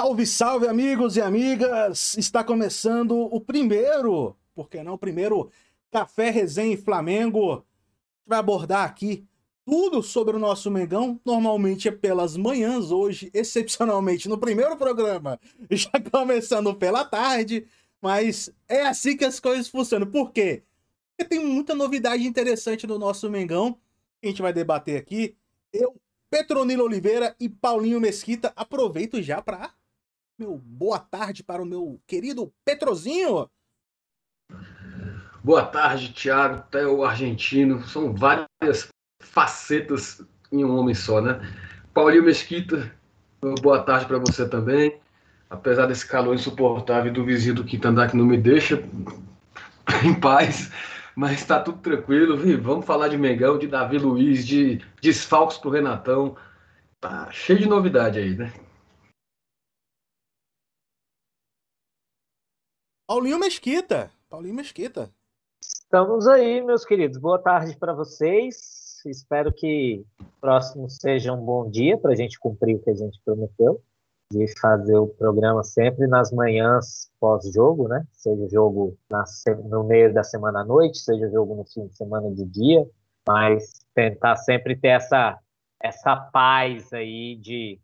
Salve, salve, amigos e amigas! Está começando o primeiro, por que não, o primeiro Café Resenha em Flamengo. A gente vai abordar aqui tudo sobre o nosso Mengão. Normalmente é pelas manhãs, hoje, excepcionalmente, no primeiro programa, já começando pela tarde. Mas é assim que as coisas funcionam. Por quê? Porque tem muita novidade interessante no nosso Mengão. Que a gente vai debater aqui. Eu, Petronilo Oliveira e Paulinho Mesquita. Aproveito já para meu boa tarde para o meu querido Petrozinho. Boa tarde, Thiago, Theo Argentino. São várias facetas em um homem só, né? Paulinho Mesquita, boa tarde para você também. Apesar desse calor insuportável do vizinho do quinto andar que não me deixa em paz, mas está tudo tranquilo. Viu? Vamos falar de Mengão, de Davi Luiz, de desfalques pro Renatão. Tá cheio de novidade aí, né? Paulinho Mesquita. Paulinho Mesquita. Estamos aí, meus queridos. Boa tarde para vocês. Espero que próximo seja um bom dia para a gente cumprir o que a gente prometeu, de fazer o programa sempre nas manhãs pós-jogo, né? Seja jogo na, no meio da semana à noite, seja jogo no fim de semana de dia, mas tentar sempre ter essa, essa paz aí de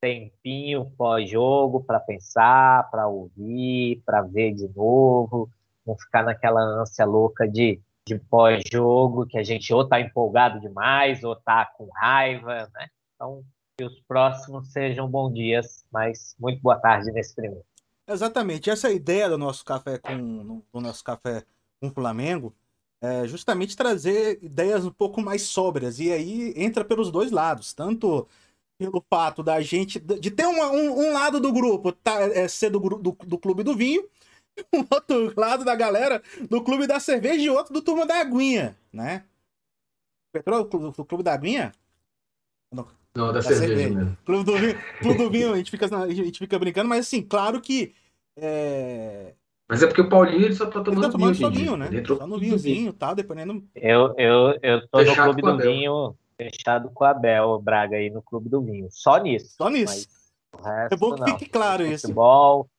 tempinho pós-jogo para pensar, para ouvir, para ver de novo, não ficar naquela ânsia louca de, de pós-jogo, que a gente ou está empolgado demais, ou está com raiva, né? Então, que os próximos sejam bons dias, mas muito boa tarde nesse primeiro. Exatamente, essa é ideia do nosso café com do nosso café com o Flamengo, é justamente trazer ideias um pouco mais sóbrias, e aí entra pelos dois lados, tanto pelo fato da gente de ter uma, um, um, lado do grupo tá, é, ser do, do, do clube do vinho, um outro lado da galera do clube da cerveja e outro do turma da aguinha, né? Petrol, do clube da aguinha? Não, Não da, da cerveja, cerveja. mesmo. Clube do vinho, clube do vinho a, gente fica, a gente fica brincando, mas assim, claro que. É... Mas é porque o Paulinho ele só tá tomando, ele tá tomando vinho, só vinho, né? Ele entrou só no vinhozinho e tal, dependendo. Eu, eu, eu tô Fechado no clube do vinho fechado com a Abel Braga aí no Clube do Vinho. Só nisso. Só nisso. Resto, é bom que fique claro no isso. Futebol,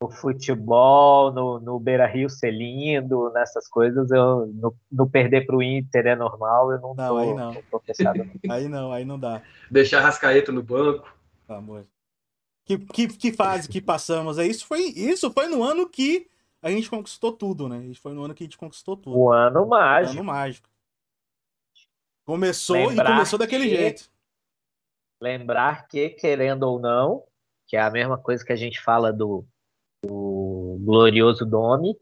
no futebol, no, no Beira Rio ser lindo, nessas coisas, eu no, no perder pro Inter é normal, eu não, não tô, aí não. tô fechado. aí não, aí não dá. Deixar Rascaeta no banco. Amor. Que, que, que fase que passamos aí? Isso foi, isso foi no ano que a gente conquistou tudo, né? Isso foi no ano que a gente conquistou tudo. O ano mágico. O ano mágico. Começou lembrar e começou daquele que, jeito. Lembrar que, querendo ou não, que é a mesma coisa que a gente fala do, do glorioso Domi,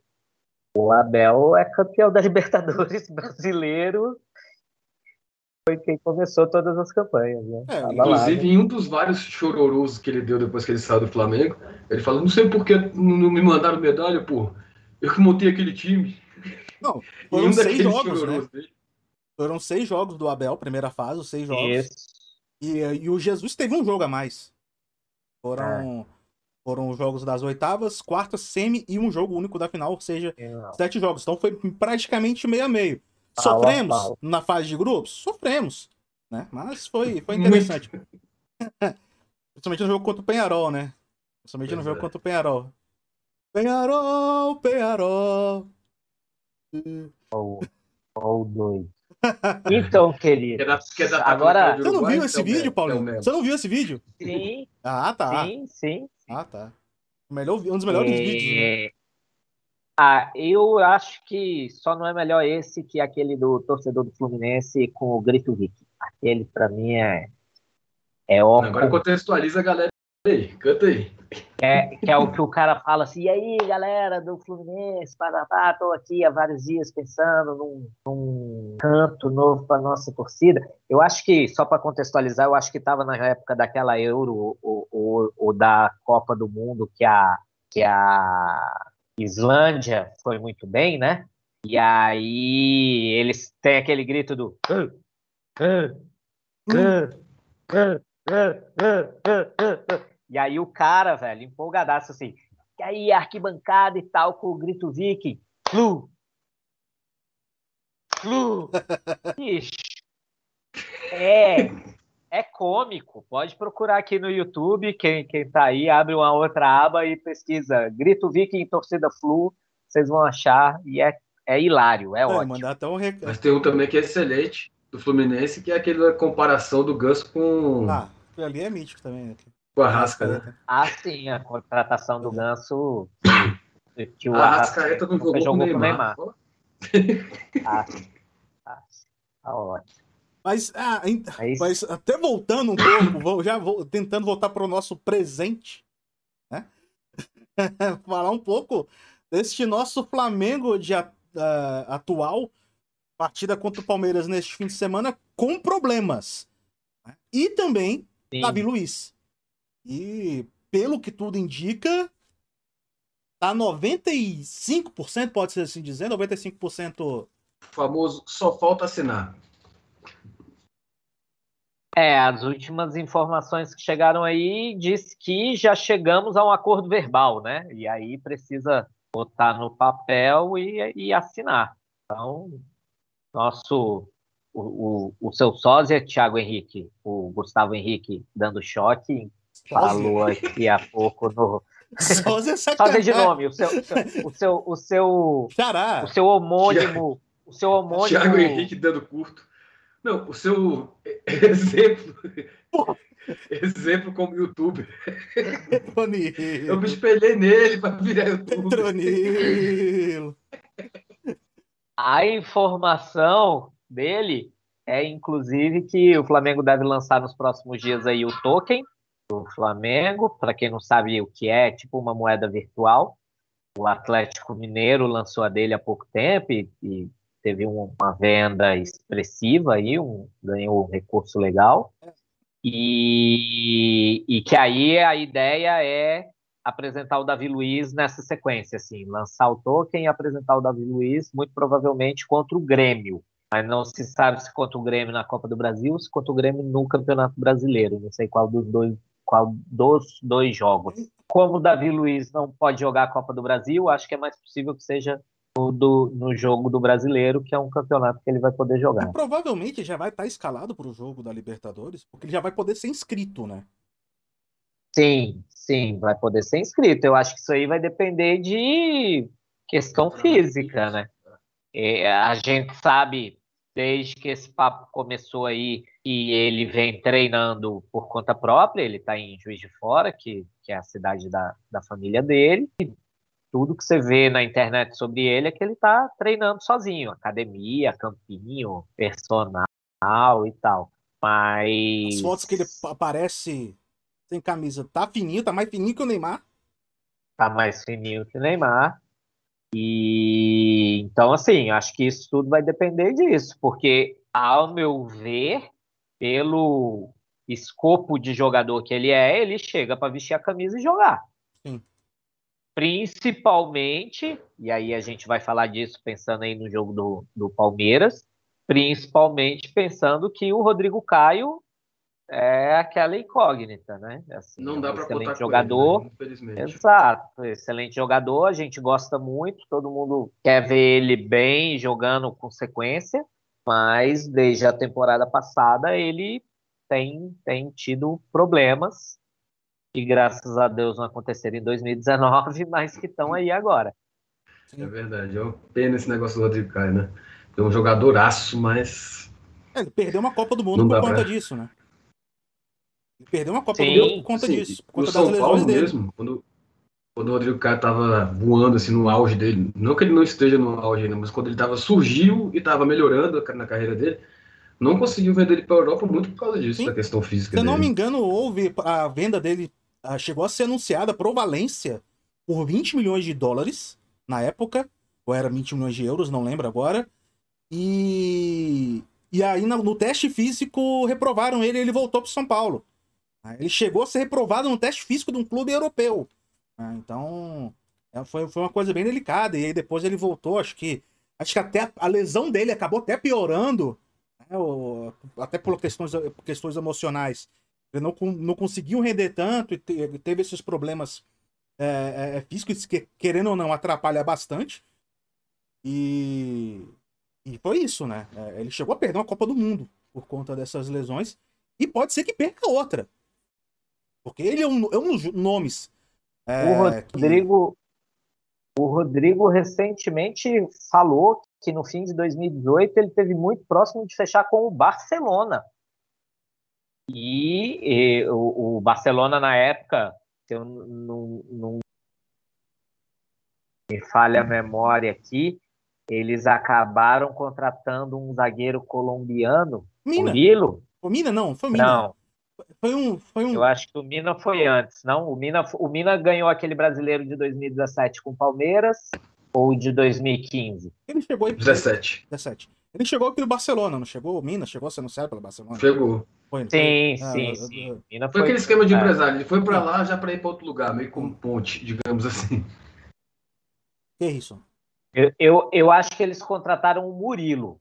o Abel é campeão da Libertadores brasileiro. Foi quem começou todas as campanhas. Né? É, inclusive, lá, né? em um dos vários chororos que ele deu depois que ele saiu do Flamengo, ele falou: Não sei por que não me mandaram medalha, pô. Eu que montei aquele time. Não, foram um seis jogos, né? Dele. Foram seis jogos do Abel, primeira fase, os seis jogos. E, e o Jesus teve um jogo a mais. Foram, é. foram jogos das oitavas, quartas, semi e um jogo único da final, ou seja, Não. sete jogos. Então foi praticamente meio a meio. Sofremos na fase de grupos? Sofremos. Né? Mas foi, foi interessante. Principalmente no jogo contra o Penharol, né? Principalmente pois no jogo é. contra o Penharol. Penharol, Penharol. Ou oh, dois. Então, querido. Que é da, que é da agora. Você não viu esse então, vídeo, Paulinho? Você não viu esse vídeo? Sim. Ah, tá. Sim, sim. Ah, tá. Melhor, um dos melhores é... vídeos. Né? Ah, eu acho que só não é melhor esse que aquele do torcedor do Fluminense com o grito Vic. Aquele, pra mim, é. É óbvio. Agora contextualiza a galera aí, canta aí. É, que é o que o cara fala assim, e aí, galera do Fluminense, parapá, tô aqui há vários dias pensando num, num canto novo para nossa torcida. Eu acho que, só para contextualizar, eu acho que estava na época daquela Euro ou, da Copa do Mundo que a, que a Islândia foi muito bem, né? E aí eles têm aquele grito do e aí o cara, velho, empolgadaço assim, e aí arquibancada e tal, com o grito Viking, Flu! Flu! Ixi. É, é cômico. Pode procurar aqui no YouTube, quem, quem tá aí, abre uma outra aba e pesquisa Grito Viking Torcida Flu, vocês vão achar, e é, é hilário, é, é ótimo. Mandar até um rec... Mas tem um também que é excelente, do Fluminense, que é aquela comparação do Gus com... Ah, ali é mítico também. Né? Com a Rasca, né? Ah, sim, a contratação do Ganso... Que o a Rascaeta não jogou, jogou com o Neymar. Neymar. ah, ah, tá ótimo. Mas, ah, é mas até voltando um pouco, vou, já vou tentando voltar para o nosso presente, né? Falar um pouco deste nosso Flamengo de, uh, atual, partida contra o Palmeiras neste fim de semana, com problemas. Né? E também Sim. Davi Luiz. E, pelo que tudo indica, tá 95%, pode ser assim dizer, 95%. O famoso só falta assinar. É, as últimas informações que chegaram aí diz que já chegamos a um acordo verbal, né? E aí precisa botar no papel e, e assinar. Então, nosso o, o, o seu sósia, Thiago Henrique, o Gustavo Henrique, dando choque, falou aqui há pouco no. Sósia, é de nome, o seu, o seu, o seu, Xará. o seu homônimo, o seu homônimo. Thiago Henrique dando curto. Não, o seu exemplo. exemplo como youtuber. Eu me espelhei nele para virar youtuber. Petronilo. A informação dele é, inclusive, que o Flamengo deve lançar nos próximos dias aí o token do Flamengo. Para quem não sabe o que é, é tipo uma moeda virtual. O Atlético Mineiro lançou a dele há pouco tempo e, e teve uma venda expressiva aí, um, ganhou um recurso legal. E, e que aí a ideia é apresentar o Davi Luiz nessa sequência, assim, lançar o token e apresentar o Davi Luiz, muito provavelmente contra o Grêmio. Mas não se sabe se contra o Grêmio na Copa do Brasil ou se contra o Grêmio no Campeonato Brasileiro. Não sei qual dos dois, qual dos dois jogos. Como o Davi Luiz não pode jogar a Copa do Brasil, acho que é mais possível que seja do, no jogo do brasileiro, que é um campeonato que ele vai poder jogar. E provavelmente já vai estar escalado para o jogo da Libertadores, porque ele já vai poder ser inscrito, né? Sim, sim, vai poder ser inscrito. Eu acho que isso aí vai depender de questão física, né? É, a gente sabe, desde que esse papo começou aí, e ele vem treinando por conta própria, ele está em Juiz de Fora, que, que é a cidade da, da família dele, tudo que você vê na internet sobre ele é que ele está treinando sozinho, academia, campinho, personal e tal. Mas. As fotos que ele aparece sem camisa, tá fininho, tá mais fininho que o Neymar. Tá mais fininho que o Neymar. E então, assim, acho que isso tudo vai depender disso, porque, ao meu ver, pelo escopo de jogador que ele é, ele chega para vestir a camisa e jogar. Sim principalmente, e aí a gente vai falar disso pensando aí no jogo do, do Palmeiras, principalmente pensando que o Rodrigo Caio é aquela incógnita, né? Assim, não dá é um para excelente jogador, ele, né? infelizmente. Exato, excelente jogador, a gente gosta muito, todo mundo quer ver ele bem jogando com sequência, mas desde a temporada passada ele tem, tem tido problemas que graças a Deus não aconteceram em 2019, mas que estão aí agora. É verdade, é uma pena esse negócio do Rodrigo Caio, né? É um jogadoraço, mas. É, ele perdeu uma Copa do Mundo por conta pra... disso, né? Ele perdeu uma Copa sim, do Mundo por conta sim. disso, por conta das lesões dele. Mesmo, quando, quando o Rodrigo Caio tava voando assim no auge dele, não que ele não esteja no auge ainda, mas quando ele tava surgiu e tava melhorando na carreira dele, não conseguiu vender ele para Europa muito por causa disso, sim. da questão física Se eu não me engano, houve a venda dele chegou a ser anunciada pro Valência por 20 milhões de dólares na época, ou era 20 milhões de euros, não lembro agora. E, e aí no, teste físico reprovaram ele e ele voltou para São Paulo. Ele chegou a ser reprovado no teste físico de um clube europeu. Ah, então é, foi, foi uma coisa bem delicada. E aí depois ele voltou, acho que. Acho que até a, a lesão dele acabou até piorando. Né, ou, até por questões, questões emocionais. Ele não, não conseguiu render tanto e te, teve esses problemas é, é, é, físicos que, querendo ou não, atrapalha bastante. E, e foi isso, né? É, ele chegou a perder uma Copa do Mundo por conta dessas lesões. E pode ser que perca outra. Porque ele é um, é um dos nomes. É, o Rodrigo, que... o Rodrigo recentemente falou que no fim de 2018 ele teve muito próximo de fechar com o Barcelona. E, e o, o, Barcelona na época, se eu não, não me falha a memória aqui, eles acabaram contratando um zagueiro colombiano, Mina. Murilo. O Mina não, foi Mina. Não. Foi um, foi um. Eu acho que o Mina foi antes, não? O Mina, o Mina ganhou aquele brasileiro de 2017 com o Palmeiras ou de 2015? Ele chegou aí. 17. 17. Ele chegou pelo Barcelona, não chegou? O Mina chegou sendo certo pelo Barcelona? Chegou. Foi, sim, foi? sim, ah, sim. Mina foi, foi aquele esquema de empresário. Ele foi para lá já para ir para outro lugar, meio como ponte, digamos assim. Que isso? Eu, eu, eu acho que eles contrataram o Murilo.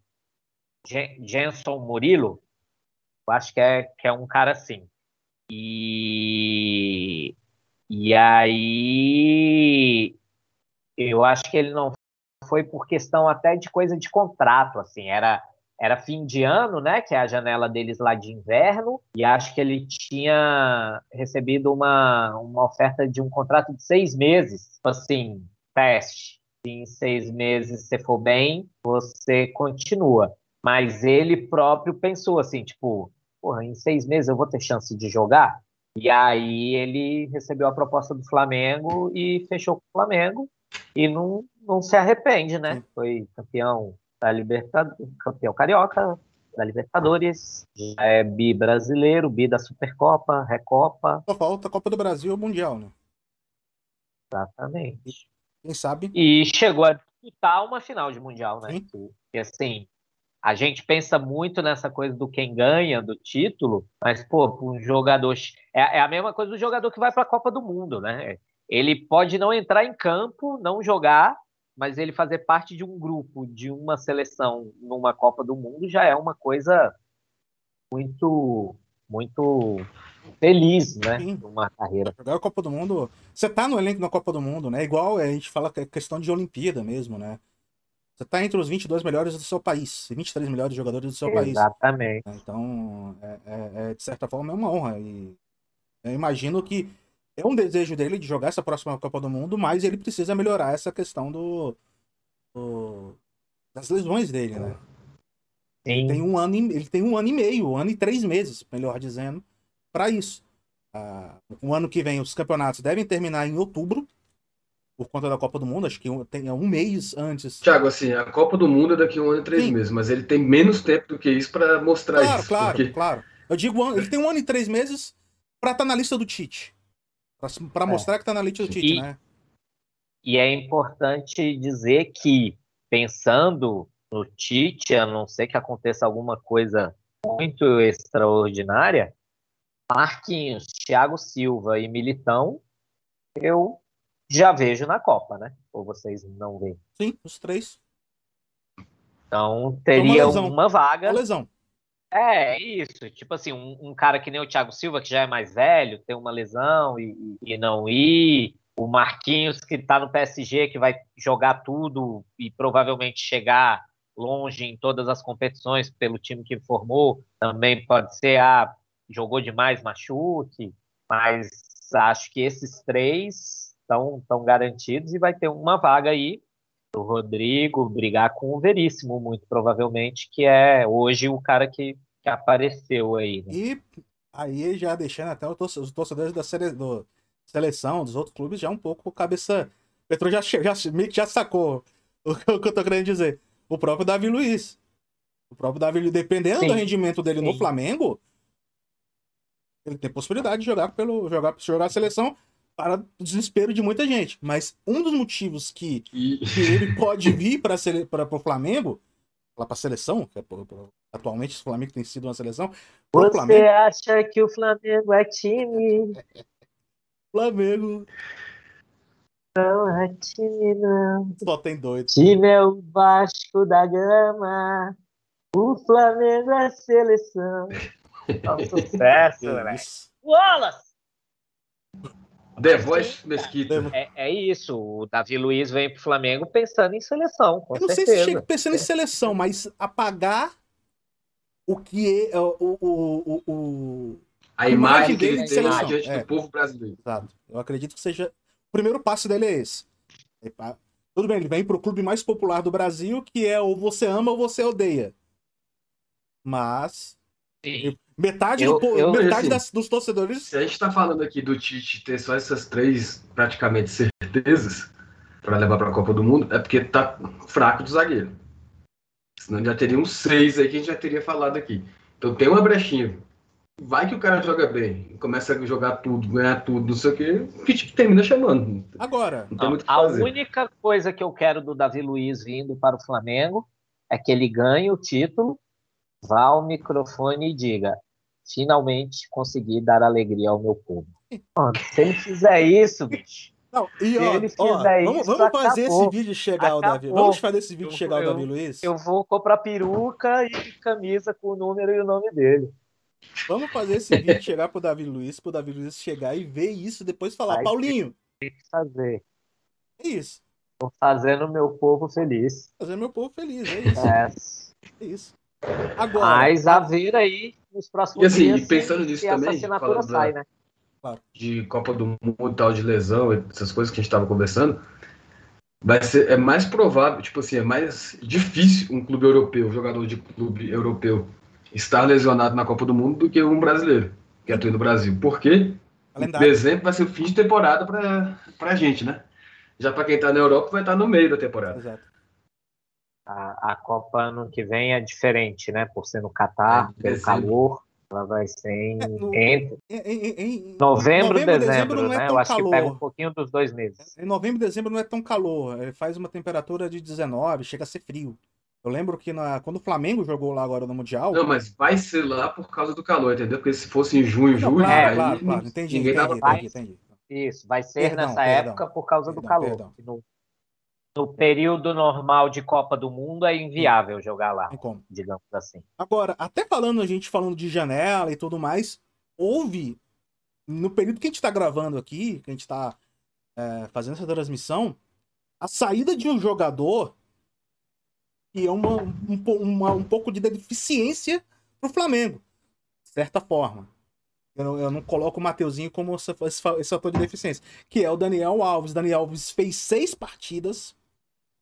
Jenson Murilo. Eu acho que é, que é um cara assim. E, e aí eu acho que ele não foi por questão até de coisa de contrato, assim, era era fim de ano, né, que é a janela deles lá de inverno, e acho que ele tinha recebido uma, uma oferta de um contrato de seis meses, assim, teste. Em seis meses você for bem, você continua. Mas ele próprio pensou assim, tipo, porra, em seis meses eu vou ter chance de jogar? E aí ele recebeu a proposta do Flamengo e fechou com o Flamengo e não, não se arrepende, né? Sim. Foi campeão da Libertadores, campeão carioca da Libertadores, é bi brasileiro, bi da Supercopa, Recopa. Só falta a Copa do Brasil Mundial, né? Exatamente. Quem sabe? E chegou a disputar uma final de Mundial, né? E assim, a gente pensa muito nessa coisa do quem ganha do título, mas, pô, um jogador. É, é a mesma coisa do jogador que vai para a Copa do Mundo, né? Ele pode não entrar em campo, não jogar, mas ele fazer parte de um grupo, de uma seleção numa Copa do Mundo já é uma coisa muito, muito feliz, né? Sim. Numa carreira. Jogar a Copa do Mundo. Você tá no elenco da Copa do Mundo, né? Igual a gente fala que é questão de Olimpíada mesmo, né? Você tá entre os 22 melhores do seu país, 23 melhores jogadores do seu Exatamente. país. Exatamente. Então, é, é, é, de certa forma, é uma honra. E eu imagino que é um desejo dele de jogar essa próxima Copa do Mundo, mas ele precisa melhorar essa questão do, do das lesões dele, né? Sim. Ele tem um ano, ele tem um ano e meio, um ano e três meses, melhor dizendo, para isso. Ah, o ano que vem os campeonatos devem terminar em outubro por conta da Copa do Mundo, acho que tem um mês antes. Tiago, assim, a Copa do Mundo é daqui a um ano e três Sim. meses, mas ele tem menos tempo do que isso para mostrar claro, isso. Claro, claro, claro. Eu digo, ele tem um ano e três meses para estar tá na lista do Tite. Para é. mostrar que está na lista do Tite, e, né? E é importante dizer que, pensando no Tite, a não ser que aconteça alguma coisa muito extraordinária, Marquinhos, Thiago Silva e Militão, eu já vejo na Copa, né? Ou vocês não veem? Sim, os três. Então teria uma, uma vaga. Uma lesão. É, isso. Tipo assim, um, um, cara que nem o Thiago Silva, que já é mais velho, tem uma lesão e, e não ir. O Marquinhos, que tá no PSG, que vai jogar tudo e provavelmente chegar longe em todas as competições pelo time que formou. Também pode ser, ah, jogou demais, machuque. Mas acho que esses três estão garantidos e vai ter uma vaga aí o Rodrigo brigar com o Veríssimo, muito provavelmente, que é hoje o cara que, que apareceu aí. Né? E aí já deixando até os torcedores da sele, do, seleção, dos outros clubes, já um pouco cabeça. O Petro já, já, já sacou o que eu tô querendo dizer. O próprio Davi Luiz. O próprio Davi Luiz, dependendo Sim. do rendimento dele Sim. no Flamengo, ele tem possibilidade de jogar pelo jogar, jogar a seleção para o desespero de muita gente. Mas um dos motivos que, e... que ele pode vir para o Flamengo, lá para a seleção, que é, atualmente o Flamengo tem sido uma seleção. Você Flamengo... acha que o Flamengo é time? Flamengo. Não é time, não. Só tem dois. Time é o Vasco da Gama. O Flamengo é seleção. É um sucesso, velho. Wallace! The Voice Mesquita. É, é, isso. O Davi Luiz vem pro Flamengo pensando em seleção. Com eu não certeza. sei se chega pensando em seleção, mas apagar o que é o, o, o, o a imagem que ele de tem seleção. diante É. do povo brasileiro. Exato. Eu acredito que seja. O primeiro passo dele é esse. É Tudo bem, ele vem pro clube mais popular do Brasil, que é ou você ama ou você odeia. Mas. Sim. Metade, Eu- do, eu- metade assim, das- dos torcedores. Se a gente está falando aqui do Tite ter só essas três praticamente certezas para levar para a Copa do Mundo, é porque tá fraco de zagueiro. Senão já teria uns seis aí que a gente já teria falado aqui. Então tem uma brechinha. Vai que o cara joga bem, começa a jogar tudo, ganhar tudo, não sei o quê, o Tite termina chamando. Agora, Não A fazer. única coisa que eu quero do Davi Luiz vindo para o Flamengo é que ele ganhe o título, vá ao microfone e diga: finalmente consegui dar alegria ao meu povo. Mano, se ele fizer isso, bicho, Não, e Se ó, ele ó, fizer vamos, isso, vamos fazer acabou. esse vídeo chegar ao Davi. Vamos fazer esse vídeo Eu- chegar ao eu- Davi Luiz? eu vou comprar peruca e camisa com o número e o nome dele. Vamos fazer esse vídeo chegar pro Davi Luiz, pro Davi Luiz chegar e ver isso e depois falar, Vai Paulinho, Fazer. é isso. Tô fazendo meu povo feliz. Fazer meu povo feliz, é isso. É. É isso. Agora, Mas a ver aí nos próximos E assim, dias. e pensando nisso também, falando da- sai, né? de Copa do Mundo e tal, de lesão, essas coisas que a gente estava conversando, vai ser, é mais provável, tipo assim, é mais difícil um clube europeu, um jogador de clube europeu, estar lesionado na Copa do Mundo do que um brasileiro que atua no Brasil. Por quê? calendário. Dezembro vai ser o fim de temporada para a gente, né? Já para quem está na Europa vai estar no meio da temporada. Exato. A, a Copa ano que vem é diferente, né? Por ser no Catar, É, pelo dezembro. calor. Ela vai ser em, É, no- entre Em, em- em- novembro novembro, dezembro, não é né? tão Eu acho calor. que pega um pouquinho dos dois meses. Em novembro e dezembro não é tão calor. Ele faz uma temperatura de 19, chega a ser frio. Eu lembro que na, quando o Flamengo jogou lá agora no Mundial. Não, mas vai ser lá por causa do calor, entendeu? Porque se fosse em junho, Não, julho, claro, aí claro, claro. Entendi, ninguém entendi, entendi, entendi. Isso, vai ser Perdão, nessa perdão. época por causa do Perdão, calor. perdão. No, no período normal de Copa do Mundo é inviável jogar lá, como. digamos assim. Agora, até falando, a gente falando de janela e tudo mais, houve, no período que a gente tá gravando aqui, que a gente tá é, fazendo essa transmissão, a saída de um jogador que é uma, um, uma- um pouco de deficiência pro Flamengo, de certa forma. Eu não, eu não coloco o Mateuzinho como esse, esse fator de deficiência, que é o Daniel Alves. Daniel Alves fez seis partidas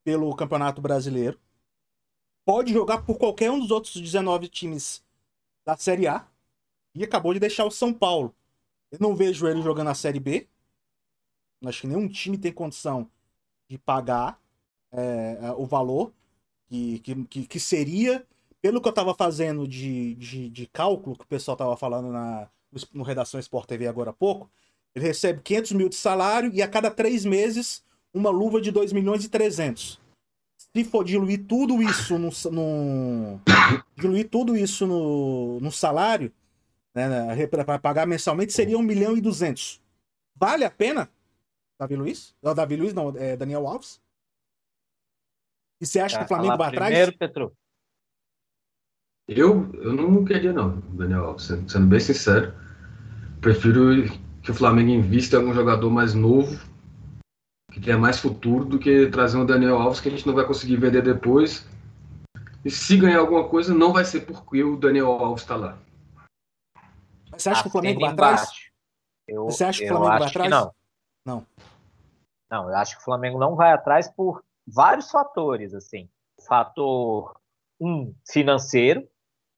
pelo Campeonato Brasileiro. Pode jogar por qualquer um dos outros 19 times da Série A. E acabou de deixar o São Paulo. Eu não vejo ele jogando a Série B. Acho que nenhum time tem condição de pagar é, é, o valor que, que, que, seria. Pelo que eu tava fazendo de, de, de cálculo, que o pessoal tava falando na, no Redação Sport TV agora há pouco, ele recebe 500 mil de salário e a cada três meses uma luva de 2 milhões e 300. Se for diluir tudo isso no, no diluir tudo isso no, no salário, né, para pagar mensalmente, seria 1 milhão e 200. Vale a pena, Davi Luiz? Não, Davi Luiz não, é Daniel Alves? E você acha que o Quer Flamengo falar vai atrás? primeiro, Petro? Eu, eu não queria, não, Daniel Alves, sendo, sendo bem sincero. Prefiro que o Flamengo invista em algum jogador mais novo, que tenha mais futuro, do que trazer um Daniel Alves que a gente não vai conseguir vender depois. E se ganhar alguma coisa, não vai ser porque o Daniel Alves está lá. Você acha que o Flamengo vai atrás? Eu, Você acha que o Flamengo vai acho que atrás? não. Não. Não, eu acho que o Flamengo não vai atrás por vários fatores, assim. Fator um, financeiro,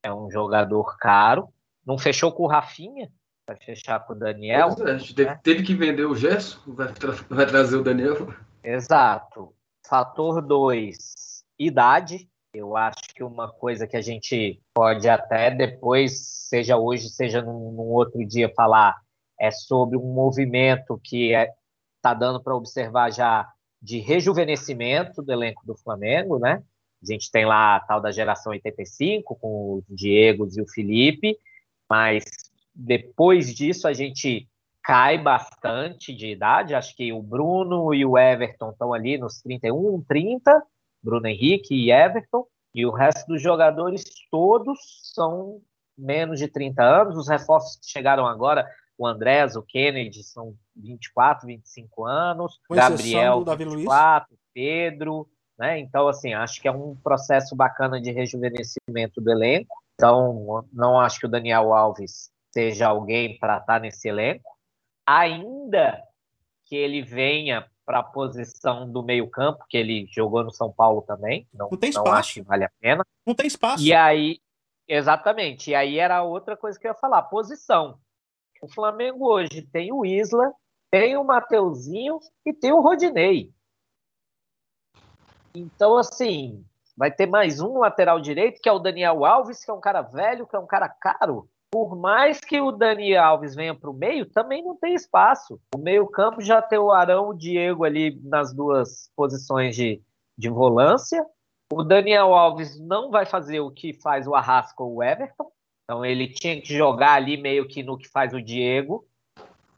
é um jogador caro. Não fechou com o Rafinha, vai fechar com o Daniel. Pois é, a gente teve, né? teve que vender o Gerson, vai, tra- vai trazer o Daniel. Exato. Fator 2, idade. Eu acho que uma coisa que a gente pode até depois, seja hoje, seja num, num outro dia, falar é sobre um movimento que está dando para observar já de rejuvenescimento do elenco do Flamengo, né? A gente tem lá a tal da geração 85, com o Diego e o Felipe, mas depois disso a gente cai bastante de idade. Acho que o Bruno e o Everton estão ali nos 31, 30, Bruno Henrique e Everton, e o resto dos jogadores todos são menos de 30 anos. Os reforços que chegaram agora, o Andrés, o Kennedy, são 24, 25 anos, Com Gabriel, do Davi Luiz. 24, Pedro, né? Então, assim, acho que é um processo bacana de rejuvenescimento do elenco. Então, não acho que o Daniel Alves seja alguém para estar tá nesse elenco, ainda que ele venha para a posição do meio-campo, que ele jogou no São Paulo também. Não, não tem espaço. Não acho que vale a pena. Não tem espaço. E aí, exatamente. E aí era outra coisa que eu ia falar: posição. O Flamengo hoje tem o Isla, tem o Mateuzinho e tem o Rodinei. Então, assim, vai ter mais um lateral direito, que é o Daniel Alves, que é um cara velho, que é um cara caro. Por mais que o Daniel Alves venha para o meio, também não tem espaço. O meio-campo já tem o Arão, o Diego ali nas duas posições de, de volância. O Daniel Alves não vai fazer o que faz o Arrasca ou o Everton. Então ele tinha que jogar ali meio que no que faz o Diego.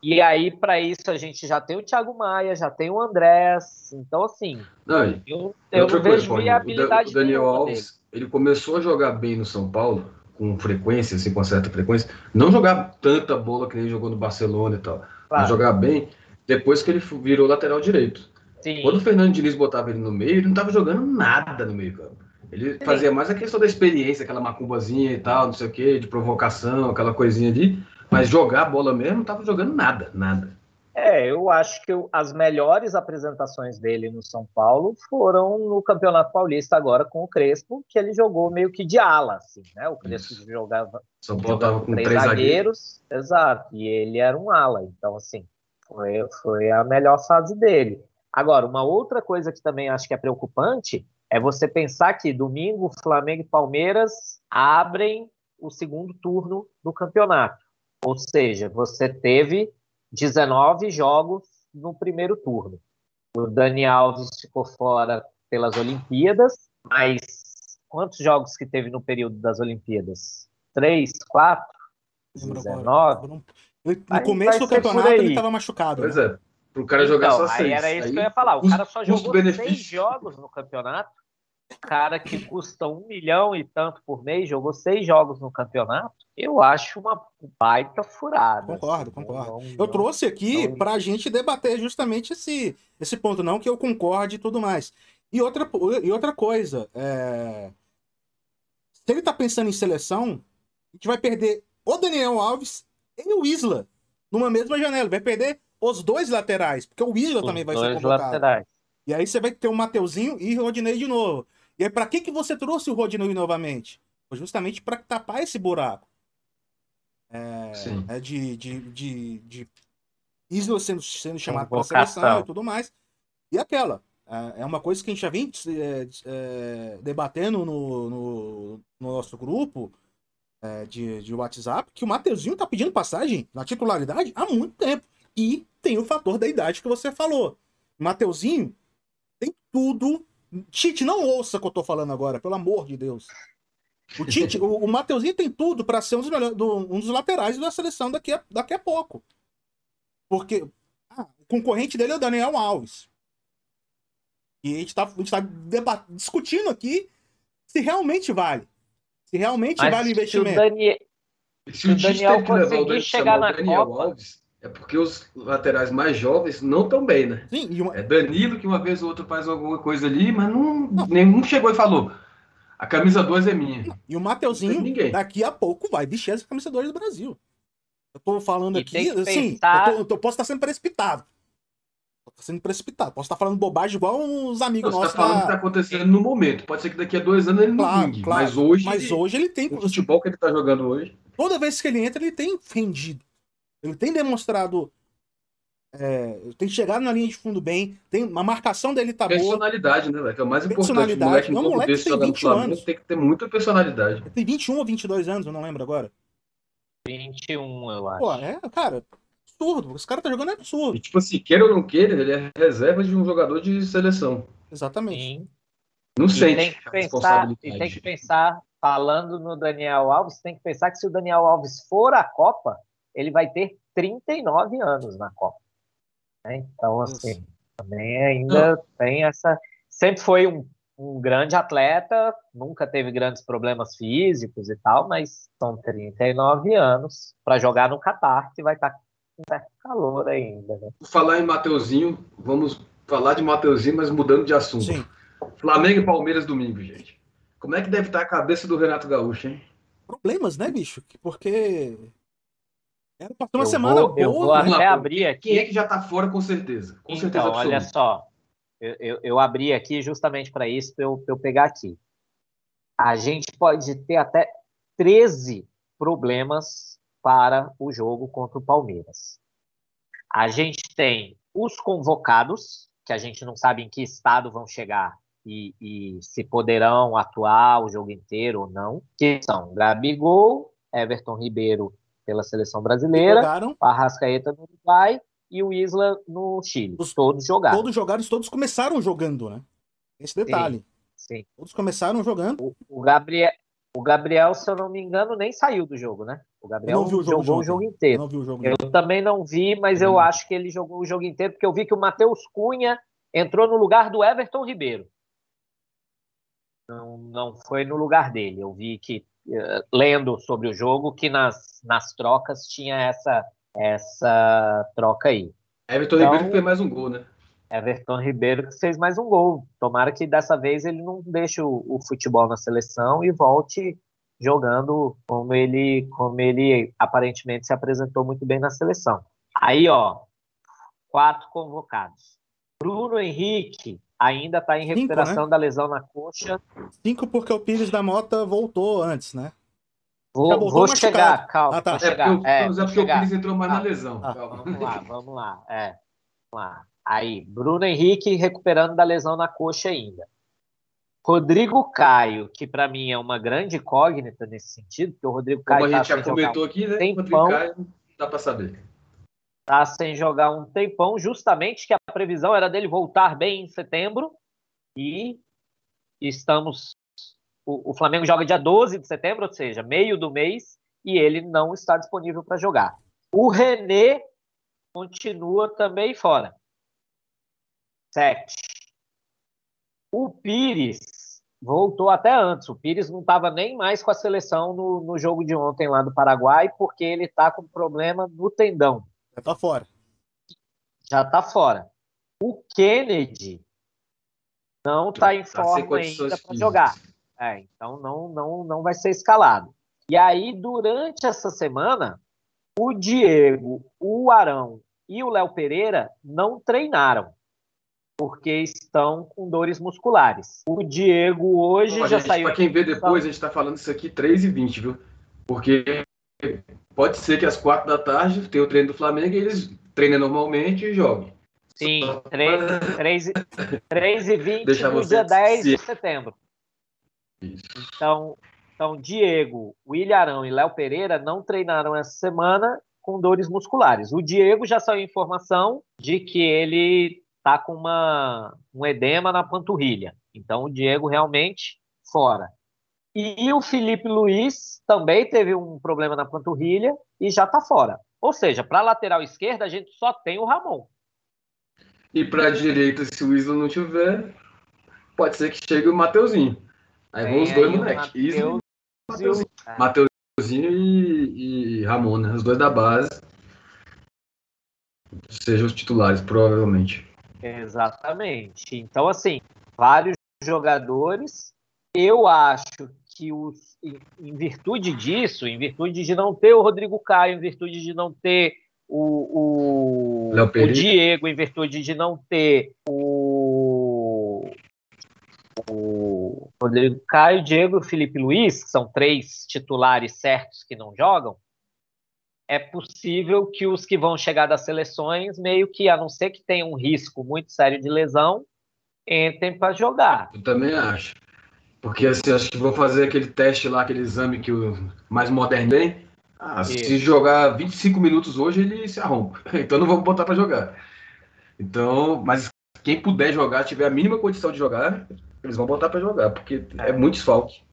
E aí, para isso, a gente já tem o Thiago Maia, já tem o Andrés. Então, assim, não, eu, eu não vejo coisa, viabilidade. O Daniel Alves, ele começou a jogar bem no São Paulo, com frequência, assim, com certa frequência. Não jogar tanta bola que nem jogou no Barcelona e tal. Claro. Mas jogar bem depois que ele virou lateral direito. Sim. Quando o Fernando Diniz botava ele no meio, ele não estava jogando nada no meio campo. Ele Sim. fazia mais a questão da experiência, aquela macumbazinha e tal, não sei o quê, de provocação, aquela coisinha ali. Mas jogar a bola mesmo, não estava jogando nada, nada. É, eu acho que as melhores apresentações dele no São Paulo foram no Campeonato Paulista agora com o Crespo, que ele jogou meio que de ala, assim, né? O Crespo Isso. jogava, São Paulo jogava com três, três zagueiros, zagueiros, exato, e ele era um ala, então assim, foi, foi a melhor fase dele. Agora, uma outra coisa que também acho que é preocupante é você pensar que domingo Flamengo e Palmeiras abrem o segundo turno do campeonato. Ou seja, você teve 19 jogos no primeiro turno. O Dani Alves ficou fora pelas Olimpíadas, mas quantos jogos que teve no período das Olimpíadas? Três, quatro? 19? No começo do campeonato ele estava machucado. Pois né? é, para o cara jogar então, só seis. Era isso aí, que eu ia falar. O cara só jogou seis jogos no campeonato cara que custa um milhão e tanto por mês, jogou seis jogos no campeonato, eu acho uma baita furada. Concordo, assim, concordo. Não, eu trouxe aqui não... para a gente debater justamente esse, esse ponto, não que eu concorde e tudo mais. E outra, e outra coisa, é... se ele tá pensando em seleção, a gente vai perder o Daniel Alves e o Isla numa mesma janela. Vai perder os dois laterais, porque o Isla os também vai ser convocado. Laterais. E aí você vai ter o Mateuzinho e o Rodinei de novo. E aí, para que, que você trouxe o Rodinei novamente? Foi justamente para tapar esse buraco. É, é de, de, de, de Isla sendo, sendo chamado para seleção e tudo mais. E aquela. É, é uma coisa que a gente já vem é, é, debatendo no, no, no, nosso grupo é, de, de WhatsApp, que o Mateuzinho tá pedindo passagem na titularidade há muito tempo. E tem o fator da idade que você falou. Mateuzinho tem tudo. Tite, não ouça o que eu tô falando agora, pelo amor de Deus. O Tite, o, o Mateuzinho tem tudo para ser um dos, melhores, do, um dos laterais da seleção daqui a, daqui a pouco. Porque ah, o concorrente dele é o Daniel Alves. E a gente tá, a gente tá discutindo aqui se realmente vale. Se realmente Mas vale o investimento. Se o, Daniel, se o Daniel conseguir chegar na Daniel Copa. Alves, é porque os laterais mais jovens não estão bem, né? Sim, uma... É Danilo que uma vez ou outra faz alguma coisa ali, mas não, não. nenhum chegou e falou. A camisa 2 é minha. E o Mateuzinho, daqui a pouco, vai vestir essa camisa 2 do Brasil. Eu tô falando e aqui, assim, pensar... eu, tô, eu, posso estar sendo precipitado. Tô sendo precipitado. Posso estar falando bobagem igual uns amigos não, nossos. Você tá falando da... que tá acontecendo no momento. Pode ser que daqui a dois anos ele claro, não vingue. Claro. Mas hoje. Mas hoje ele tem. O futebol que ele tá jogando hoje. Toda vez que ele entra, ele tem rendido. Ele tem demonstrado. É, tem chegado na linha de fundo bem, tem a marcação dele tá boa. Personalidade, né, Que é o mais importante. O moleque, não, moleque desse tem 21 Flamengo, anos. tem que ter muita personalidade. Ele tem 21 ou 22 anos, eu não lembro agora. 21, eu acho. Pô, é, cara, absurdo. Esse cara tá jogando é absurdo. E, tipo assim, queira ou não queira, ele é reserva de um jogador de seleção. Exatamente. Sim. Não e sente tem que pensar, E tem que pensar, falando no Daniel Alves, tem que pensar que se o Daniel Alves for à Copa, ele vai ter 39 anos na Copa. Né? Então, assim, também ainda tem essa. Sempre foi um, um grande atleta, nunca teve grandes problemas físicos e tal, mas são 39 anos para jogar no Catar, que vai estar tá com certo calor ainda. Né? Falar em Mateuzinho, vamos falar de Mateuzinho, mas mudando de assunto. Sim. Flamengo e Palmeiras domingo, gente. Como é que deve estar a cabeça do Renato Gaúcho, hein? problemas, né, bicho? Porque. Era pra ter uma eu semana vou, boa. Eu vou né? até abrir aqui. Quem é que já tá fora, com certeza? Com então, certeza olha só. Eu, eu, eu, abri aqui justamente para isso, para eu, eu pegar aqui. A gente pode ter até 13 problemas para o jogo contra o Palmeiras. A gente tem os convocados, que a gente não sabe em que estado vão chegar e, e se poderão atuar o jogo inteiro ou não, que são Gabigol, Everton Ribeiro pela seleção brasileira, Arrascaeta no Uruguai e o Isla no Chile. Os, todos jogaram. Todos jogaram, todos começaram jogando, né? Esse detalhe. Sim. sim. Todos começaram jogando. O, o, Gabriel, o Gabriel, se eu não me engano, nem saiu do jogo, né? O Gabriel o jogou jogo, o jogo inteiro. O jogo eu também não vi, mas eu, eu acho que ele jogou o jogo inteiro, porque eu vi que o Matheus Cunha entrou no lugar do Everton Ribeiro. Não, não foi no lugar dele. Eu vi que, lendo sobre o jogo, que nas, nas trocas tinha essa, essa troca aí. Everton então, Ribeiro fez mais um gol, né? Everton Ribeiro fez mais um gol. Tomara que dessa vez ele não deixe o, o, futebol na seleção e volte jogando como ele, como ele aparentemente se apresentou muito bem na seleção. Aí, ó, quatro convocados. Bruno Henrique ainda está em recuperação Cinco, né? da lesão na coxa. Cinco porque o Pires da Mota voltou antes, né? Vou, vou chegar, calma. Ah, tá. Vou chegar. É porque, é, é porque o Pires entrou mais ah, na lesão. Ah, vamos lá, vamos lá. É, vamos lá. Aí, Bruno Henrique recuperando da lesão na coxa ainda. Rodrigo Caio, que para mim é uma grande incógnita nesse sentido, porque o Rodrigo Caio. Como a gente tá já comentou aqui, né? Tempão, Rodrigo Caio, dá para saber. Tá sem jogar um tempão, justamente que a previsão era dele voltar bem em setembro. E estamos. O, o Flamengo joga dia 12 de setembro, ou seja, meio do mês, e ele não está disponível para jogar. O René continua também fora. Sete. O Pires voltou até antes. O Pires não estava nem mais com a seleção no, no jogo de ontem lá do Paraguai, porque ele está com problema no tendão. Já está fora. Já está fora. O Kennedy não está em tá forma ainda para jogar. É, então não, não, não vai ser escalado. E aí, durante essa semana, o Diego, o Arão e o Léo Pereira não treinaram porque estão com dores musculares. O Diego hoje já gente, saiu. Para quem vê depois, a gente está falando isso aqui 3 e 20 viu? Porque pode ser que às 4 da tarde tenha o treino do Flamengo e eles treinem normalmente e joguem. Sim, 3, 3, 3 e 20 Deixa no dia 10 de setembro. Isso. Então, então, Diego, William Arão e Léo Pereira não treinaram essa semana com dores musculares. O Diego já saiu informação de que ele está com uma, um edema na panturrilha. Então, o Diego realmente fora. E, o Felipe Luiz também teve um problema na panturrilha e já está fora. Ou seja, para a lateral esquerda, a gente só tem o Ramon. E para a direita, se o Isla não tiver, pode ser que chegue o Mateuzinho. Aí vão os dois moleques. Isla Mateuzinho. Mateuzinho e, e Ramon, né? Os dois da base. Sejam os titulares, provavelmente. Exatamente. Então, assim, vários jogadores. Eu acho que os, em virtude disso, em virtude de não ter o Rodrigo Caio, em virtude de não ter o, o, o Diego, em virtude de não ter o, o Rodrigo Caio, Diego e Felipe Luiz, que são três titulares certos que não jogam, é possível que os que vão chegar das seleções, meio que, a não ser que tenham um risco muito sério de lesão, entrem para jogar. Eu também acho. Porque assim, acho que vou fazer aquele teste lá, aquele exame que o mais moderno tem. Ah, se jogar 25 minutos hoje, ele se arrompa. Então não vou botar para jogar. Então, mas quem puder jogar, tiver a mínima condição de jogar, eles vão botar para jogar, porque é, é muito desfalque.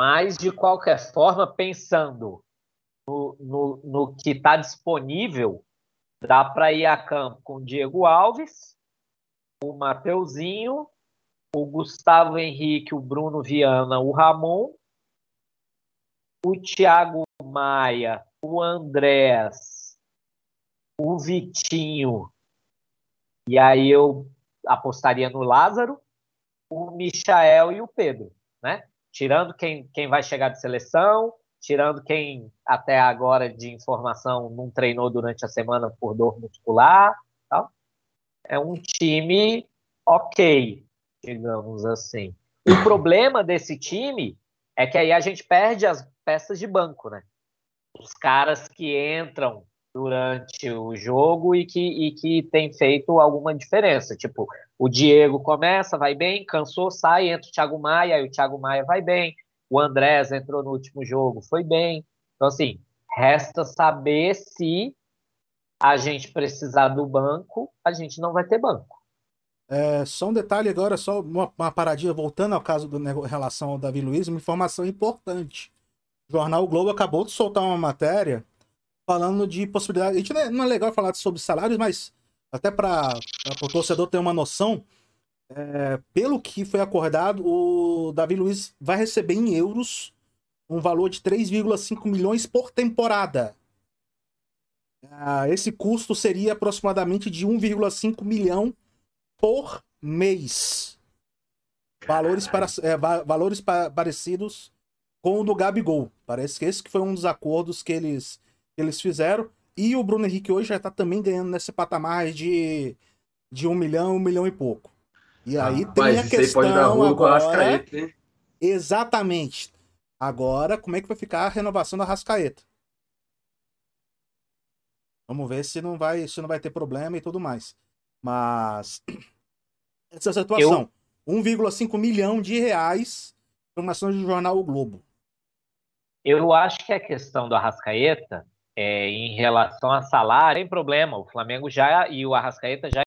Mas, de qualquer forma, pensando no, no, no que está disponível, dá para ir a campo com o Diego Alves, o Mateuzinho, o Gustavo Henrique, o Bruno Viana, o Ramon, o Thiago Maia, o Andrés, o Vitinho, e aí eu apostaria no Lázaro, o Michael e o Pedro, né? tirando quem, quem vai chegar de seleção, tirando quem até agora de informação não treinou durante a semana por dor muscular, é um time ok, digamos assim. O problema desse time é que aí a gente perde as peças de banco, né? Os caras que entram durante o jogo e que, e que tem feito alguma diferença. Tipo, o Diego começa, vai bem, cansou, sai, entra o Thiago Maia, aí o Thiago Maia vai bem. O Andrés entrou no último jogo, foi bem. Então, assim, resta saber se a gente precisar do banco, a gente não vai ter banco. É, só um detalhe agora, só uma, uma paradinha, voltando ao caso do em relação ao Davi Luiz, uma informação importante. O Jornal o Globo acabou de soltar uma matéria falando de possibilidade. A gente não é, é legal falar sobre salários, mas até para o torcedor ter uma noção, é, pelo que foi acordado, o Davi Luiz vai receber em euros um valor de 3,5 milhões por temporada. Ah, esse custo seria aproximadamente de 1,5 milhão por mês. Valores, para, é, valores pa parecidos com o do Gabigol. Parece que esse que foi um dos acordos que eles, que eles fizeram. E o Bruno Henrique hoje já está também ganhando nesse patamar de, de um milhão, um milhão e pouco. E ah, aí tem a questão agora. Exatamente. Agora, como é que vai ficar a renovação da Rascaeta? Vamos ver se não vai, se não vai ter problema e tudo mais. Mas essa situação, eu... 1,5 milhão de reais, informação do jornal o Globo. Eu acho que a questão do Arrascaeta, é, em relação a salário, tem problema. O Flamengo já e o Arrascaeta já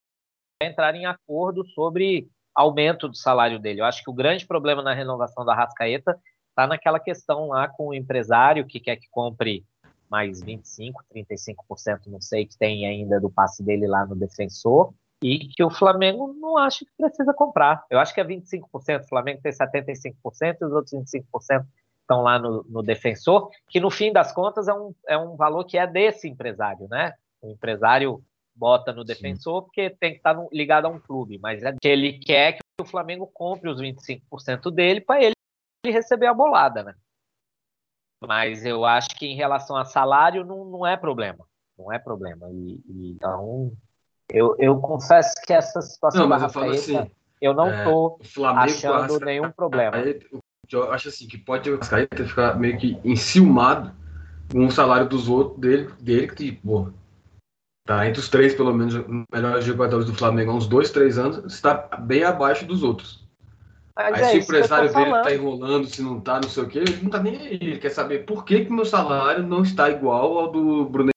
entraram em acordo sobre aumento do salário dele. Eu acho que o grande problema na renovação do Arrascaeta está naquela questão lá com o empresário que quer que compre mais 25, 35%, não sei, que tem ainda do passe dele lá no defensor e que o Flamengo não acha que precisa comprar. Eu acho que é 25%, o Flamengo tem 75% e os outros 25% estão lá no, no, defensor, que no fim das contas é um, é um valor que é desse empresário, né? O empresário bota no defensor Sim. porque tem que estar no, ligado a um clube, mas é que ele quer que o Flamengo compre os 25% dele para ele receber a bolada, né? Mas eu acho que em relação a salário não, não é problema. Não é problema. E, e então eu, eu confesso que essa situação não, Rafaeta, eu, assim, eu não estou é, achando nenhum problema. Eu acho assim que pode o Arrascaeta ficar meio que enciumado com o salário dos outros dele, dele que, pô, tá entre os três, pelo menos, melhores jogadores do Flamengo há uns dois, três anos, está bem abaixo dos outros. Mas aí é se o empresário dele tá enrolando, se não tá, não sei o quê, ele não tá nem aí. Ele quer saber por que, que meu salário não está igual ao do Bruno.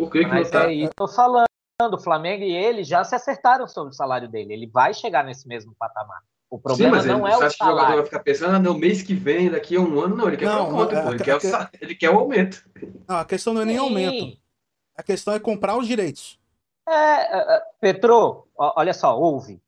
Por que, que Mas não tá? É isso tô falando. O Flamengo e ele já se acertaram sobre o salário dele. Ele vai chegar nesse mesmo patamar. O problema Sim, não ele, é o salário. que o jogador vai ficar pensando, ah, não, mês que vem, daqui a um ano, não, ele quer não, aumento, é, ele, quer o, ele quer o aumento. Não, a questão não é nem Sim. aumento. A questão é comprar os direitos. É, é, é Petro, olha só, ouve.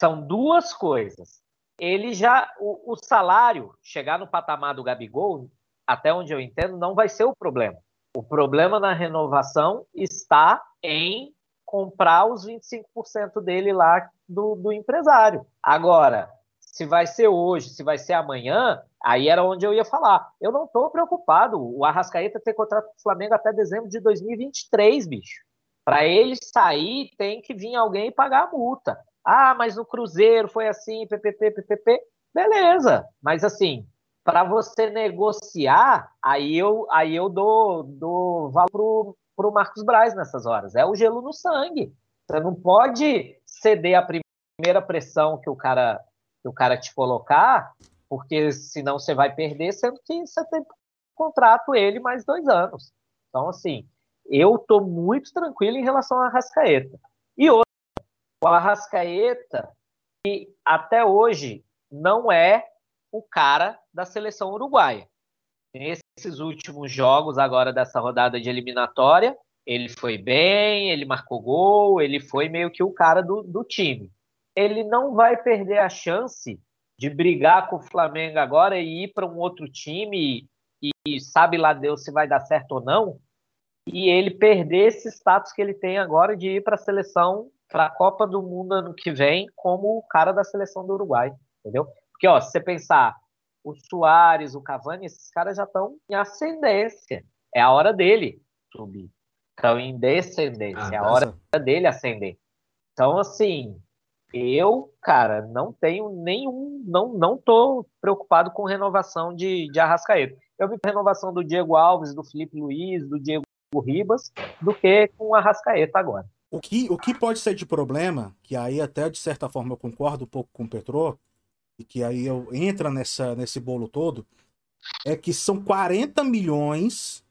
São duas coisas. Ele já, o, o salário, chegar no patamar do Gabigol, até onde eu entendo, não vai ser o problema. O problema na renovação está em comprar os 25% dele lá do, do empresário. Agora, se vai ser hoje, se vai ser amanhã, aí era onde eu ia falar. Eu não estou preocupado. O Arrascaeta tem contrato com o Flamengo até dezembro de 2023, bicho. Para ele sair, tem que vir alguém pagar a multa. Ah, mas no Cruzeiro foi assim, PPP, PPP. Beleza, mas assim, para você negociar, aí eu, aí eu dou, dou valor para o Marcos Braz nessas horas. É o gelo no sangue. Você não pode ceder a primeira pressão que o cara que o cara te colocar, porque senão você vai perder, sendo que você tem contrato ele mais dois anos. Então, assim, eu estou muito tranquilo em relação a Arrascaeta. E outra, o Arrascaeta, que até hoje não é o cara da seleção uruguaia. Nesses últimos jogos, agora dessa rodada de eliminatória, ele foi bem, ele marcou gol, ele foi meio que o cara do, do time. Ele não vai perder a chance de brigar com o Flamengo agora e ir para um outro time e, e, sabe lá Deus se vai dar certo ou não, e ele perder esse status que ele tem agora de ir para a seleção, para a Copa do Mundo ano que vem, como o cara da seleção do Uruguai, entendeu? Porque, ó, se você pensar, o Soares, o Cavani, esses caras já estão em ascendência. É a hora dele subir. Estão em descendência. Ah, é a hora dele ascender. Então, assim, eu, cara, não tenho nenhum. Não, não tô preocupado com renovação de, de Arrascaeta. Eu vi renovação do Diego Alves, do Felipe Luiz, do Diego Ribas, do que com o Arrascaeta agora. O que, o que pode ser de problema, que aí até de certa forma eu concordo um pouco com o Petrô, e que aí eu, entra nessa, nesse bolo todo, é que são 40 milhões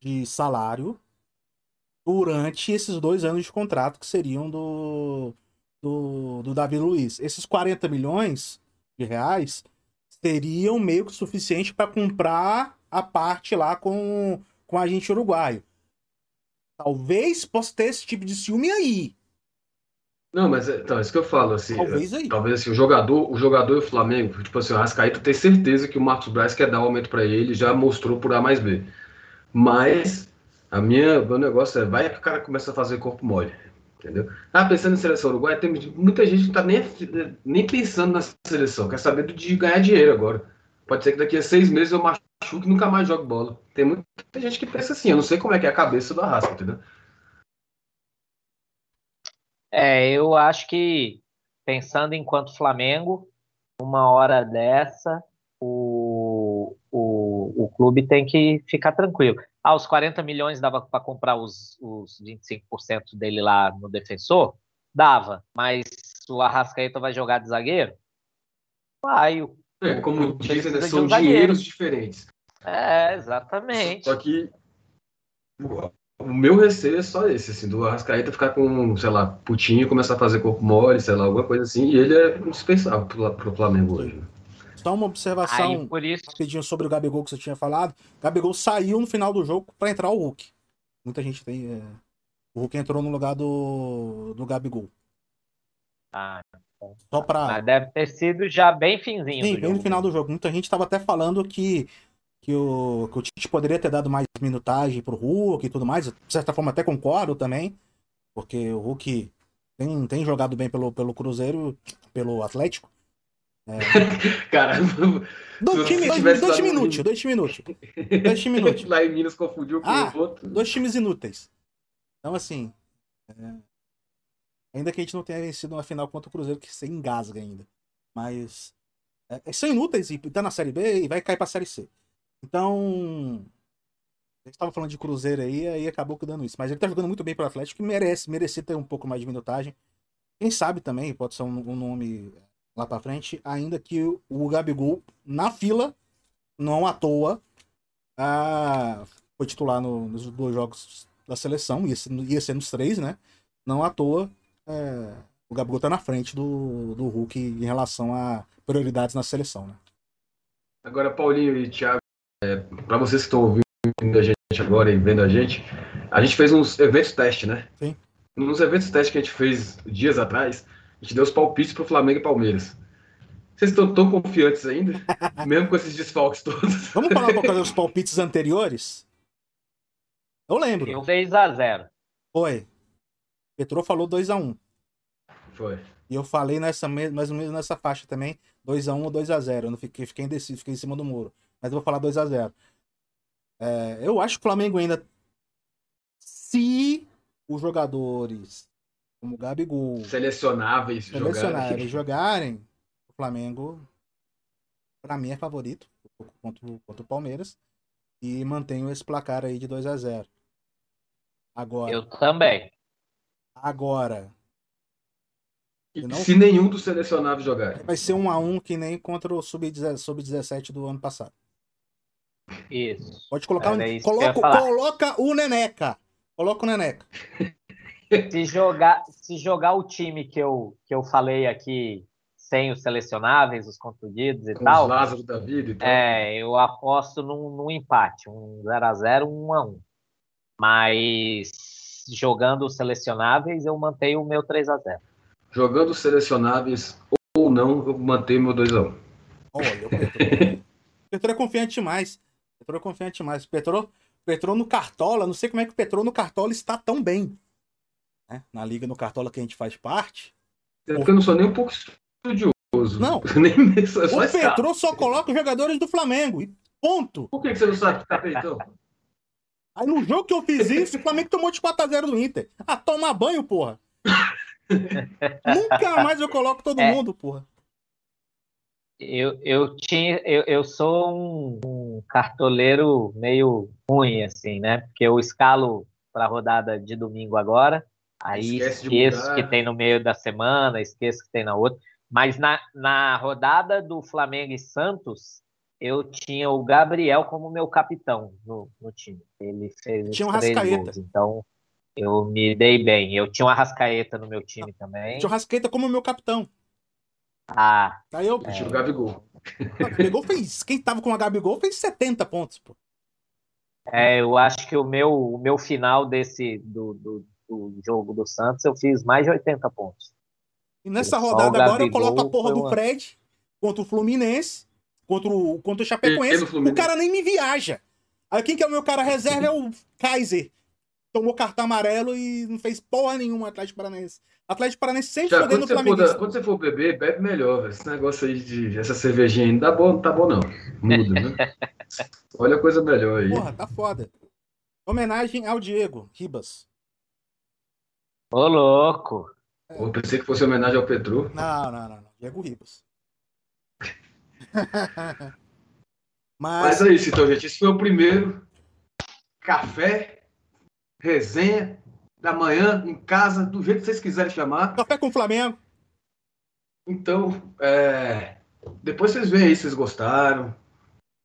de salário durante esses dois anos de contrato que seriam do, do, do Davi Luiz. Esses 40 milhões de reais seriam meio que suficiente para comprar a parte lá com, com a gente uruguaio. Talvez possa ter esse tipo de ciúme aí. Não, mas é, então, é isso que eu falo, assim. Talvez aí. Talvez assim, o jogador, o jogador e o Flamengo, tipo assim, o Arrascaeta tem certeza que o Marcos Braz quer dar um aumento para ele, já mostrou por A mais B. Mas a minha, meu negócio é, vai que o cara começa a fazer corpo mole. Entendeu? Ah, pensando em seleção uruguaia, tem muita gente que não tá nem, nem pensando na seleção, quer saber de ganhar dinheiro agora. Pode ser que daqui a seis meses eu machuque e nunca mais jogue bola. Tem muita gente que pensa assim, eu não sei como é que é a cabeça do Arrasca, entendeu? É, eu acho que pensando enquanto Flamengo, uma hora dessa, o, o, o clube tem que ficar tranquilo. Ah, os 40 milhões dava para comprar os, os 25% dele lá no defensor? Dava, mas o Arrascaeta vai jogar de zagueiro? Vai. É, como dizem, né, são um dinheiros diferentes. É, exatamente. Só que o meu receio é só esse, assim, do Arrascaeta ficar com, sei lá, putinho e começar a fazer corpo mole, sei lá, alguma coisa assim, e ele é indispensável pro, pro Flamengo hoje. Só uma observação Aí, por isso... rapidinho sobre o Gabigol que você tinha falado. O Gabigol saiu no final do jogo para entrar o Hulk. Muita gente tem. É... O Hulk entrou no lugar do, do Gabigol. Ah, Só pra... Mas deve ter sido já bem finzinho. Sim, bem jogo. no final do jogo. Muita gente estava até falando que que o, que o Tite poderia ter dado mais minutagem pro Hulk e tudo mais. De certa forma, até concordo também, porque o Hulk tem, tem jogado bem pelo, pelo Cruzeiro, pelo Atlético. É... Cara, dois times dois, dois time inúteis, dois times. Dois times. Lá em Minas confundiu com ah, o outro. Dois times inúteis. Então, assim. É... Ainda que a gente não tenha vencido uma final contra o Cruzeiro, que se engasga ainda. Mas. É, são inúteis e tá na Série B e vai cair pra Série C. Então, a gente estava falando de Cruzeiro aí, aí acabou dando isso. Mas ele tá jogando muito bem pelo Atlético e merece, merecia ter um pouco mais de minutagem. Quem sabe também, pode ser um, um nome lá para frente, ainda que o, o, Gabigol, na fila, não à toa, a, foi titular no, nos dois jogos da seleção, ia ser, ia ser nos três, né? Não à toa, é, o Gabigol tá na frente do, do Hulk em relação a prioridades na seleção, né? Agora, Paulinho e Thiago, é, para vocês que estão ouvindo a gente agora e vendo a gente, a gente fez uns eventos teste, né? Sim. Nos eventos teste que a gente fez dias atrás, a gente deu os palpites pro Flamengo e Palmeiras. Vocês estão tão confiantes ainda? mesmo com esses desfalques todos? Vamos falar um pouco dos palpites anteriores? Eu lembro. Eu 6x0. Foi. Petrô falou 2x1. Foi. E eu falei nessa, mais ou menos nessa faixa também, 2x1 ou 2x0. Eu não fiquei, fiquei indeciso, fiquei em cima do muro mas eu vou falar 2 a 0 é, Eu acho que o Flamengo ainda. Se os jogadores como o Gabigol. Selecionáveis, selecionáveis jogarem. jogarem, o Flamengo, para mim, é favorito contra, contra o Palmeiras. E mantenho esse placar aí de 2 a 0 Agora. Eu também. Agora. Não... Se nenhum dos selecionáveis jogar. Vai ser um a um que nem contra o Sub-17 do ano passado. Isso. Pode colocar um... coloca, coloca o Neneca. Coloca o Neneca. se jogar, se jogar o time que eu, que eu falei aqui sem os selecionáveis, os contundidos e Com tal. Os Lázaro da vida e tal. É, eu aposto num, num empate, um 0x0, um 1x1. Mas jogando os selecionáveis, eu mantenho o meu 3x0. Jogando os selecionáveis ou não, eu mantenho meu 2x1. Olha, o Petro é confiante demais. Petrô é confiante mais. Petrô, Petrô no Cartola, não sei como é que o Petrô no Cartola está tão bem. Né? Na liga no Cartola que a gente faz parte. É porque eu não sou nem um pouco estudioso, Não. Nem, só, o. Petrô só coloca os jogadores do Flamengo. E ponto. Por que, que você não sabe ficar então? Aí no jogo que eu fiz isso, o Flamengo tomou de 4x0 do Inter. Ah, tomar banho, porra. Nunca mais eu coloco todo É. mundo, porra. Eu, eu tinha, eu, eu sou um, um cartoleiro meio ruim, assim, né? Porque eu escalo para a rodada de domingo agora, aí Esquece esqueço que tem no meio da semana, esqueço que tem na outra. Mas na, na rodada do Flamengo e Santos, eu tinha o Gabriel como meu capitão no, no time. Ele fez Tinha um três Arrascaeta. gols, então eu me dei bem. Eu tinha o Arrascaeta no meu time também. Tinha o Rasqueta como meu capitão. Ah, Aí eu. Eu tiro o Gabigol. O Gabigol fez. Quem tava com a Gabigol fez 70 pontos, pô. É, eu acho que o meu, o meu final desse do, do, do jogo do Santos eu fiz mais de 80 pontos. E nessa rodada agora eu coloco a porra do uma- Fred contra o Fluminense, contra o, contra o Chapecoense. O cara nem me viaja. Aí quem que é o meu cara reserva é o Kaiser. Tomou cartão amarelo e não fez porra nenhuma Atlético Paranaense. Atlético Paranaense sempre Já, quando, o Flamengo. da- quando você for beber, bebe melhor, velho. Esse negócio aí de essa cervejinha aí não dá bom, não tá bom, não. Muda, né? Olha a coisa melhor aí. Porra, tá foda. Homenagem ao Diego Ribas. Ô, louco! Eu pensei que fosse homenagem ao Petru. Não, não, não, não. Diego Ribas. Mas Mas é isso, então, gente. Esse foi o primeiro café, resenha da manhã, em casa, do jeito que vocês quiserem chamar. café com o Flamengo. Então, é, depois vocês veem aí se vocês gostaram,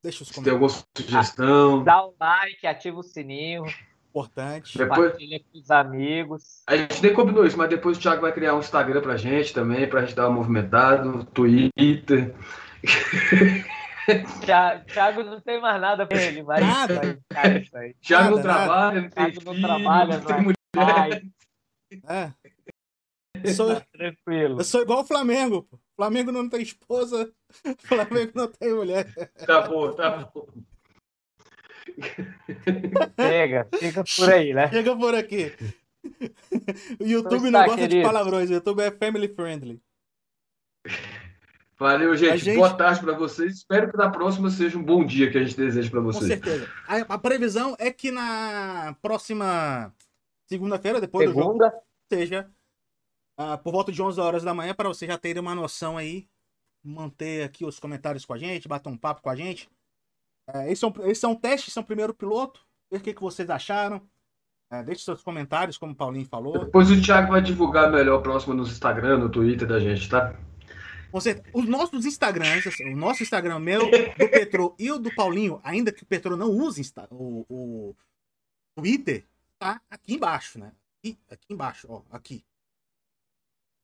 Deixa os se tem alguma sugestão. Dá o like, ativa o sininho, importantes. Depois, compartilha com os amigos. a gente nem combinou isso, mas depois o Thiago vai criar um Instagram pra gente também, pra gente dar uma movimentada, no Twitter. Thiago, Thiago não tem mais nada pra ele, mas Nada. Thiago não trabalha, não tem Thiago não trabalha, não tem não mulher. É. Eu sou, tranquilo. eu sou igual o Flamengo. pô. Flamengo não tem esposa, Flamengo não tem mulher. Tá bom, tá bom. Chega, fica por aí, né? Chega por aqui. O YouTube Então não está, gosta de queridos. palavrões, o YouTube é family friendly. Valeu, gente. Gente- Boa tarde pra vocês. Espero que na próxima seja um bom dia que a gente deseja pra Com vocês. certeza. A, a previsão é que na próxima segunda-feira, depois do jogo, Segunda, seja ah, por volta de 11 horas da manhã, para vocês já terem uma noção aí, manter aqui os comentários com a gente, bater um papo com a gente. É, esse, é um, esse é um teste, esse é um primeiro piloto. Ver o que, que vocês acharam. É, deixe seus comentários, como o Paulinho falou. Depois o Thiago vai divulgar melhor próximo no Instagram, no Twitter da gente, tá? Certeza. Os nossos Instagrams, assim, o nosso Instagram meu, do Petro e o do Paulinho, ainda que o Petro não use Insta- o, o Twitter, tá aqui embaixo, né? Aqui, aqui embaixo, ó, aqui.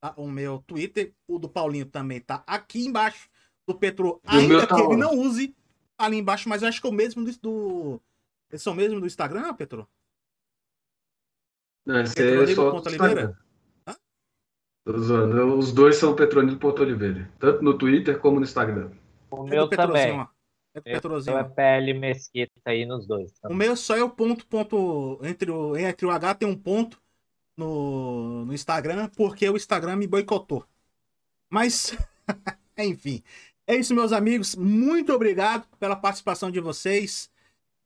Tá? O meu Twitter, o do Paulinho também tá aqui embaixo. Do Petro, ainda tá que ele não use, tá ali embaixo, mas eu acho que é o mesmo do. do... Esse é o mesmo do Instagram, Petro? Não, esse Petronilo é só Ponto do Oliveira? Zoando. Os dois são Petronilo Ponto Oliveira. Tanto no Twitter como no Instagram. o É meu também. ó. É do Eu Petrozinho. é. PL Mesquita aí nos dois. O meu só é o ponto, ponto. Entre o, entre o H tem um ponto no, no Instagram, porque o Instagram me boicotou. Mas, enfim. É isso, meus amigos. Muito obrigado pela participação de vocês.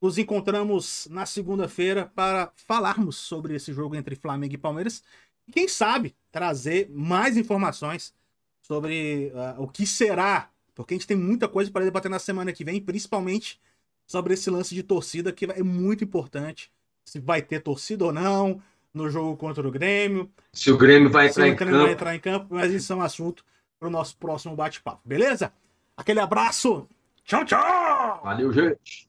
Nos encontramos na segunda-feira para falarmos sobre esse jogo entre Flamengo e Palmeiras. E quem sabe trazer mais informações sobre ah, o que será. Porque a gente tem muita coisa para debater na semana que vem, principalmente sobre esse lance de torcida que é muito importante. Se vai ter torcida ou não no jogo contra o Grêmio, Se o Grêmio vai entrar o em Grêmio vai campo. entrar em campo, mas isso é um assunto para o nosso próximo bate-papo, beleza? Aquele abraço! Tchau, tchau! Valeu, gente.